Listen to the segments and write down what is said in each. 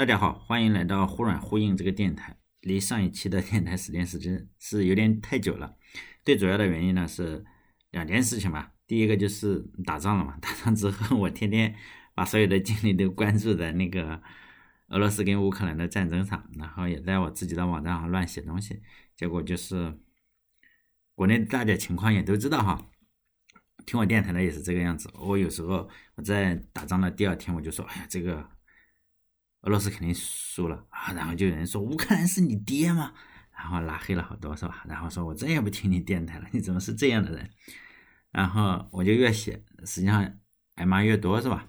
大家好，欢迎来到忽软忽硬这个电台。离上一期的电台时间时间是有点太久了。最主要的原因呢是两件事情吧。第一个就是打仗了嘛，打仗之后我天天把所有的精力都关注在那个俄罗斯跟乌克兰的战争上，然后也在我自己的网站上乱写东西。结果就是国内大家情况也都知道哈。听我电台的也是这个样子。我有时候我在打仗的第二天我就说：“哎呀，这个俄罗斯肯定输了啊！”然后就有人说：“乌克兰是你爹吗？”然后拉黑了好多是吧？然后说我再也不听你电台了，你怎么是这样的人？然后我就越写，实际上挨骂越多是吧？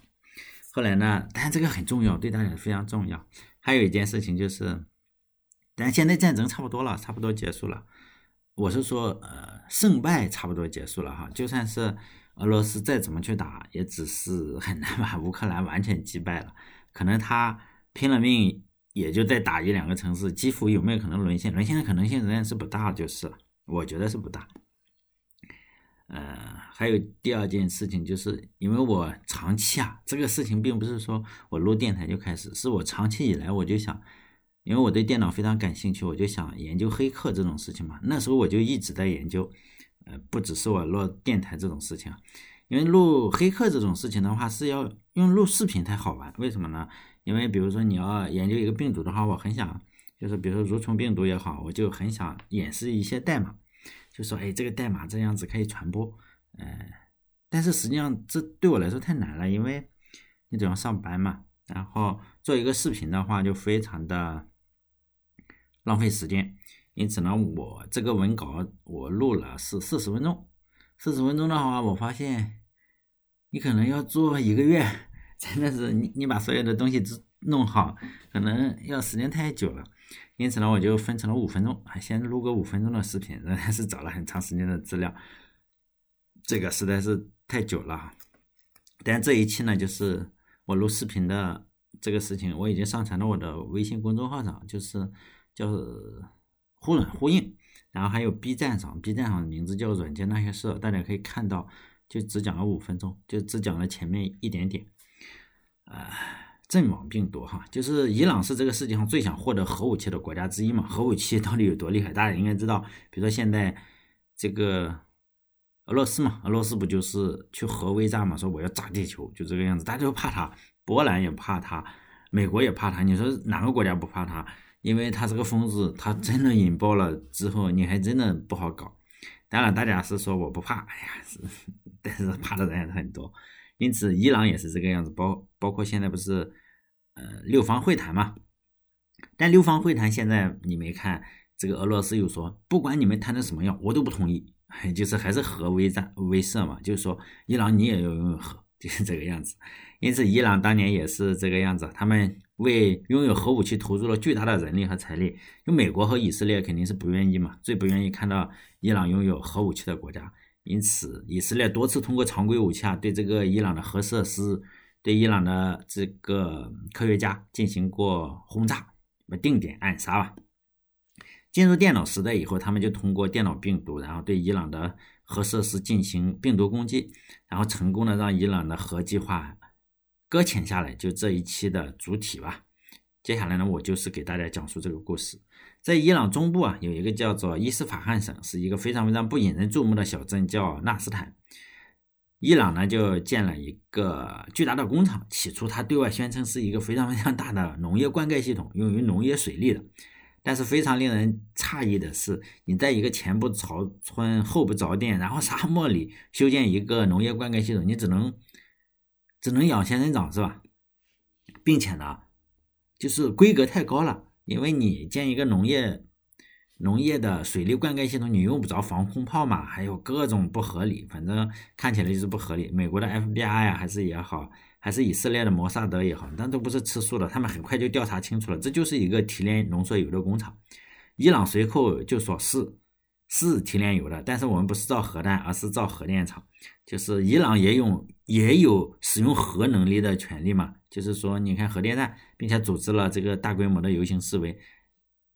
后来呢？但这个很重要，对大家非常重要。还有一件事情就是，但现在战争差不多了，差不多结束了。我是说，呃，胜败差不多结束了哈。就算是俄罗斯再怎么去打，也只是很难把乌克兰完全击败了。可能他拼了命，也就再打一两个城市。基辅有没有可能沦陷？沦陷的可能性仍然是不大，就是了。我觉得是不大。呃，还有第二件事情，就是因为我长期啊，这个事情并不是说我录电台就开始，是我长期以来我就想。因为我对电脑非常感兴趣，我就想研究黑客这种事情嘛。那时候我就一直在研究，呃，不只是我录电台这种事情，因为录黑客这种事情的话是要用录视频才好玩。为什么呢？因为比如说你要研究一个病毒的话，我很想，就是比如说蠕虫病毒也好，我就很想演示一些代码，就说哎，这个代码这样子可以传播，呃，但是实际上这对我来说太难了，因为你总要上班嘛，然后做一个视频的话就非常的。浪费时间，因此呢，我这个文稿我录了是四十分钟，四十分钟的话，我发现你可能要做一个月，真的是你你把所有的东西都弄好，可能要时间太久了，因此呢，我就分成了五分钟，先录个五分钟的视频，仍然是找了很长时间的资料，这个实在是太久了，但这一期呢，就是我录视频的这个事情，我已经上传到我的微信公众号上，就是。叫忽软忽硬，然后还有 B 站上，B 站上的名字叫软件那些事，大家可以看到，就只讲了五分钟，就只讲了前面一点点。呃，阵亡病毒哈，就是伊朗是这个世界上最想获得核武器的国家之一嘛？核武器到底有多厉害？大家应该知道，比如说现在这个俄罗斯嘛，俄罗斯不就是去核威炸嘛？说我要炸地球，就这个样子，大家都怕他，波兰也怕他，美国也怕他，你说哪个国家不怕他？因为他这个疯子，他真的引爆了之后，你还真的不好搞。当然，大家是说我不怕，哎呀，但是怕的人还是很多。因此，伊朗也是这个样子，包包括现在不是，呃，六方会谈嘛。但六方会谈现在你没看，这个俄罗斯又说，不管你们谈的什么样，我都不同意，就是还是核威战威慑嘛，就是说伊朗你也要拥有核，就是这个样子。因此，伊朗当年也是这个样子，他们。为拥有核武器投入了巨大的人力和财力，就美国和以色列肯定是不愿意嘛，最不愿意看到伊朗拥有核武器的国家。因此，以色列多次通过常规武器啊，对这个伊朗的核设施、对伊朗的这个科学家进行过轰炸，定点暗杀吧。进入电脑时代以后，他们就通过电脑病毒，然后对伊朗的核设施进行病毒攻击，然后成功的让伊朗的核计划。搁浅下来，就这一期的主体吧。接下来呢，我就是给大家讲述这个故事。在伊朗中部啊，有一个叫做伊斯法罕省，是一个非常非常不引人注目的小镇，叫纳斯坦。伊朗呢，就建了一个巨大的工厂。起初，他对外宣称是一个非常非常大的农业灌溉系统，用于农业水利的。但是非常令人诧异的是，你在一个前不着村后不着店，然后沙漠里修建一个农业灌溉系统，你只能。只能养仙人掌是吧？并且呢，就是规格太高了，因为你建一个农业农业的水利灌溉系统，你用不着防空炮嘛，还有各种不合理，反正看起来就是不合理。美国的 FBI 呀，还是也好，还是以色列的摩萨德也好，但都不是吃素的，他们很快就调查清楚了，这就是一个提炼浓缩铀的工厂。伊朗随后就说是。是提炼油的，但是我们不是造核弹，而是造核电厂。就是伊朗也有也有使用核能力的权利嘛？就是说，你看核电站，并且组织了这个大规模的游行示威，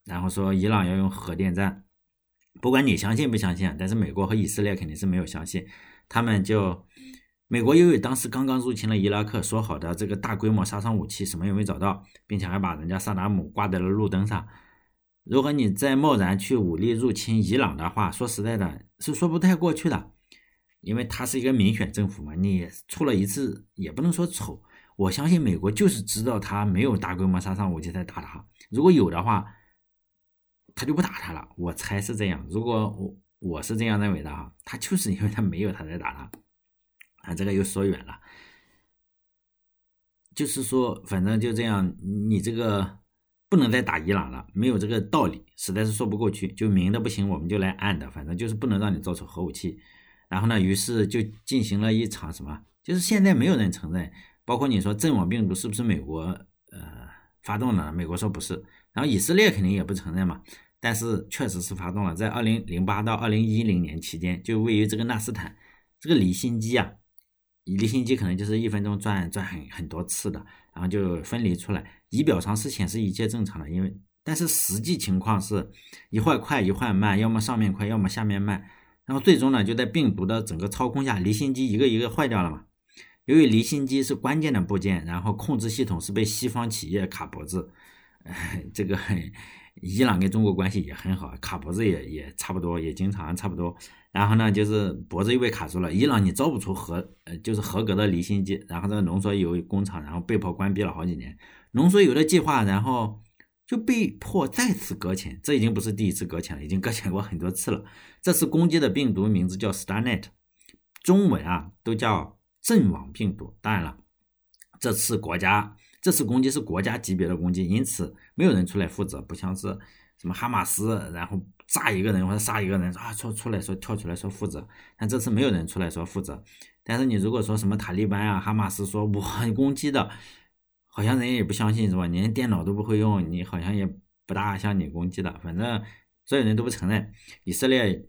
然后说伊朗要用核电站，不管你相信不相信，但是美国和以色列肯定是没有相信，他们就美国由于当时刚刚入侵了伊拉克，说好的这个大规模杀伤武器什么也没找到，并且还把人家萨达姆挂在了路灯上。如果你再贸然去武力入侵伊朗的话，说实在的，是说不太过去的，因为他是一个民选政府嘛。你出了一次也不能说丑，我相信美国就是知道他没有大规模杀伤武器才打他，如果有的话，他就不打他了。我猜是这样。如果我我是这样认为的哈，他就是因为他没有他在打他。啊，这个又说远了，就是说，反正就这样，你这个不能再打伊朗了，没有这个道理，实在是说不过去。就明的不行，我们就来暗的，反正就是不能让你造出核武器。然后呢，于是就进行了一场什么，就是现在没有人承认，包括你说阵亡病毒是不是美国呃发动的？美国说不是，然后以色列肯定也不承认嘛，但是确实是发动了，在二零零八到二零一零年期间，就位于这个纳斯坦这个离心机啊。离心机可能就是一分钟转转很很多次的，然后就分离出来。仪表上是显示一切正常的，因为但是实际情况是一会快一会慢，要么上面快，要么下面慢。然后最终呢，就在病毒的整个操控下，离心机一个一个坏掉了嘛。由于离心机是关键的部件，然后控制系统是被西方企业卡脖子。这个伊朗跟中国关系也很好，卡脖子也也差不多，也经常差不多。然后呢，就是脖子又被卡住了。伊朗你造不出合呃就是合格的离心机，然后这个浓缩铀工厂然后被迫关闭了好几年。浓缩铀的计划然后就被迫再次搁浅，这已经不是第一次搁浅了，已经搁浅过很多次了。这次攻击的病毒名字叫 Starnet，中文啊都叫阵亡病毒。当然了，这次国家。这次攻击是国家级别的攻击，因此没有人出来负责，不像是什么哈马斯，然后炸一个人或者杀一个人啊，出出来说跳出来说负责。但这次没有人出来说负责。但是你如果说什么塔利班啊、哈马斯说我攻击的，好像人家也不相信是吧？连电脑都不会用，你好像也不大像你攻击的。反正所有人都不承认，以色列。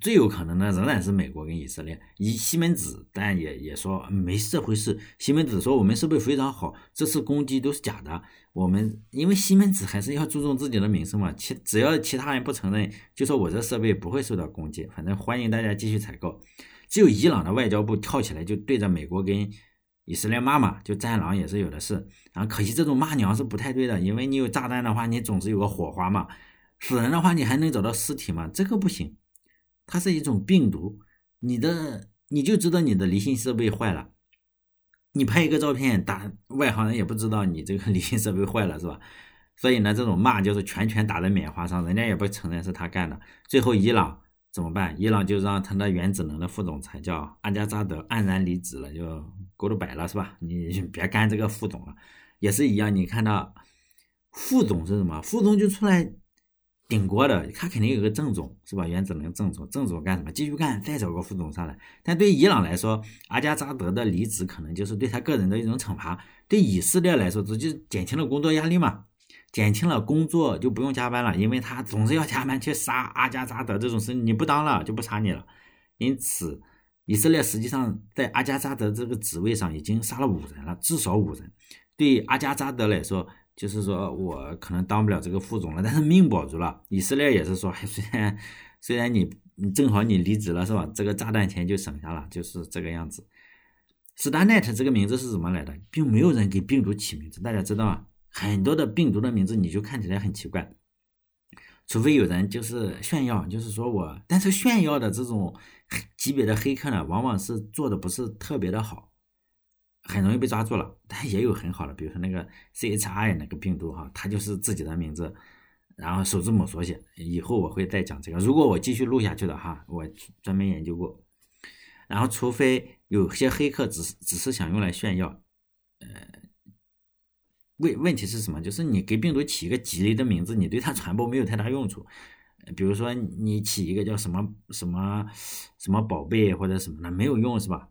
最有可能的仍然是美国跟以色列，以西门子，但也也说没这回事。西门子说我们设备非常好，这次攻击都是假的。我们因为西门子还是要注重自己的名声嘛，其只要其他人不承认，就说我这设备不会受到攻击。反正欢迎大家继续采购。只有伊朗的外交部跳起来就对着美国跟以色列骂嘛，就战狼也是有的是。然后可惜这种骂娘是不太对的，因为你有炸弹的话，你总是有个火花嘛。死人的话，你还能找到尸体吗？这个不行。它是一种病毒，你的你就知道你的离心设备坏了，你拍一个照片，打外行人也不知道你这个 离心设备坏了是吧？所以呢，这种骂就是拳拳打在棉花上，人家也不承认是他干的。最后伊朗怎么办？伊朗就让他那原子能的副总裁叫阿加扎德黯然离职了，就 goodbye 了是吧？你别干这个副总了，也是一样。你看到副总是什么？副总就出来。顶锅的，他肯定有个正总，是吧？原子能正总，正总干什么？继续干，再找个副总上来。但对伊朗来说，阿加扎德的离职可能就是对他个人的一种惩罚；对以色列来说，这就减轻了工作压力嘛，减轻了工作就不用加班了，因为他总是要加班去杀阿加扎德这种事，你不当了就不杀你了。因此，以色列实际上在阿加扎德这个职位上已经杀了五人了，至少五人。对阿加扎德来说，就是说我可能当不了这个副总了，但是命保住了。以色列也是说，虽然虽然你正好你离职了是吧？这个炸弹钱就省下了，就是这个样子。Starnet 这个名字是怎么来的？并没有人给病毒起名字，大家知道吗？很多的病毒的名字你就看起来很奇怪，除非有人就是炫耀，就是说我，但是炫耀的这种级别的黑客呢，往往是做的不是特别的好。很容易被抓住了，但也有很好的，比如说那个 C H I 那个病毒哈，它就是自己的名字，然后首字母缩写。以后我会再讲这个，如果我继续录下去的哈，我专门研究过。然后，除非有些黑客只是只是想用来炫耀，呃，问问题是什么？就是你给病毒起一个吉利的名字，你对它传播没有太大用处。比如说你起一个叫什么什么什么宝贝或者什么的，没有用是吧？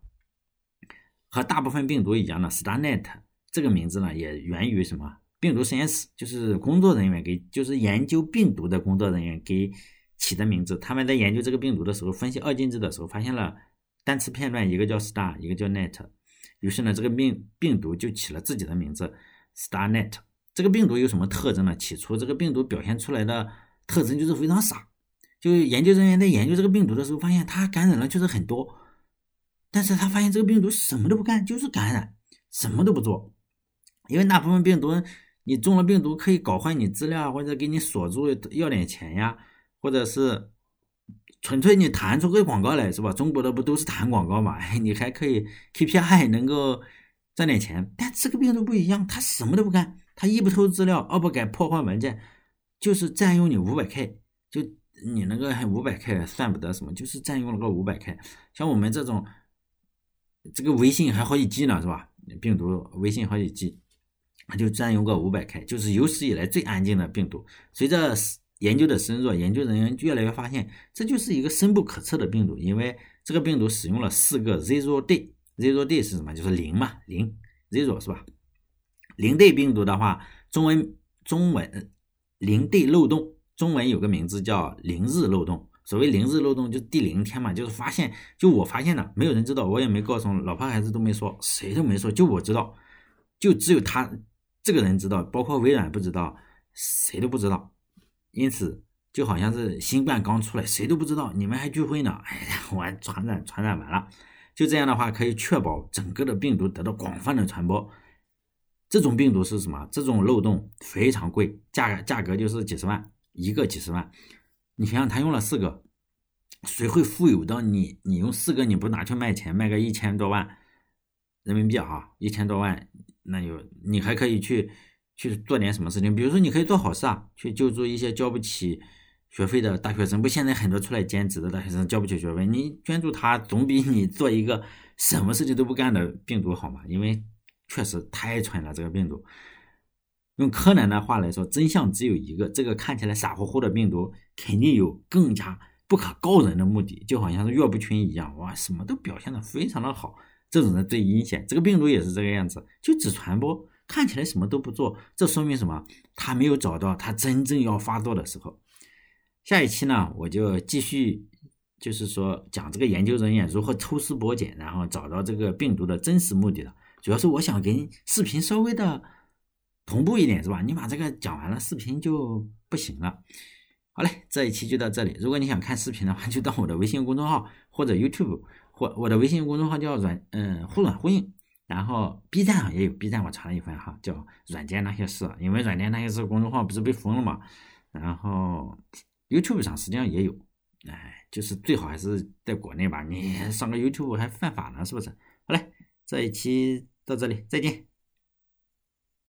和大部分病毒一样的，Starnet 这个名字呢，也源于什么？病毒实验室，就是工作人员给，就是研究病毒的工作人员给起的名字。他们在研究这个病毒的时候，分析二进制的时候，发现了单词片段，一个叫 Star，一个叫 Net。于是呢，这个病病毒就起了自己的名字，Starnet。这个病毒有什么特征呢？起初这个病毒表现出来的特征就是非常傻。就研究人员在研究这个病毒的时候，发现它感染了确实很多。但是他发现这个病毒什么都不干，就是感染，什么都不做。因为大部分病毒，你中了病毒可以搞坏你资料，或者给你锁住要点钱呀，或者是纯粹你弹出个广告来，是吧？中国的不都是弹广告嘛？你还可以 KPI 能够赚点钱。但这个病毒不一样，它什么都不干，它一不偷资料，二不改破坏文件，就是占用你五百 K，就你那个五百 K 算不得什么，就是占用了个五百 K。像我们这种。这个微信还好几 G 呢，是吧？病毒微信好几 G，它就占用个五百 K，就是有史以来最安静的病毒。随着研究的深入，研究人员越来越发现，这就是一个深不可测的病毒，因为这个病毒使用了四个 zero day，zero day 是什么？就是零嘛，零 zero 是吧？零 day 病毒的话，中文中文零 day 漏洞，中文有个名字叫零日漏洞。所谓零日漏洞，就第零天嘛，就是发现，就我发现的，没有人知道，我也没告诉老婆孩子都没说，谁都没说，就我知道，就只有他这个人知道，包括微软不知道，谁都不知道，因此就好像是新冠刚出来，谁都不知道，你们还聚会呢，哎呀，我传染传染完了，就这样的话可以确保整个的病毒得到广泛的传播。这种病毒是什么？这种漏洞非常贵，价价格就是几十万一个，几十万。你想想，他用了四个，谁会富有到你？你用四个，你不拿去卖钱，卖个一千多万人民币哈，一千多万，那有你还可以去去做点什么事情？比如说，你可以做好事啊，去救助一些交不起学费的大学生。不，现在很多出来兼职的大学生交不起学费，你捐助他，总比你做一个什么事情都不干的病毒好嘛？因为确实太蠢了，这个病毒。用柯南的话来说，真相只有一个：这个看起来傻乎乎的病毒，肯定有更加不可告人的目的，就好像是岳不群一样，哇，什么都表现的非常的好，这种人最阴险。这个病毒也是这个样子，就只传播，看起来什么都不做，这说明什么？他没有找到他真正要发作的时候。下一期呢，我就继续，就是说讲这个研究人员如何抽丝剥茧，然后找到这个病毒的真实目的了。主要是我想跟视频稍微的。同步一点是吧？你把这个讲完了，视频就不行了。好嘞，这一期就到这里。如果你想看视频的话，就到我的微信公众号或者 YouTube，或我的微信公众号叫软嗯互软互应。然后 B 站上也有，B 站我传了一份哈，叫软件那些事。因为软件那些事公众号不是被封了嘛。然后 YouTube 上实际上也有，哎，就是最好还是在国内吧。你上个 YouTube 还犯法呢，是不是？好嘞，这一期到这里，再见。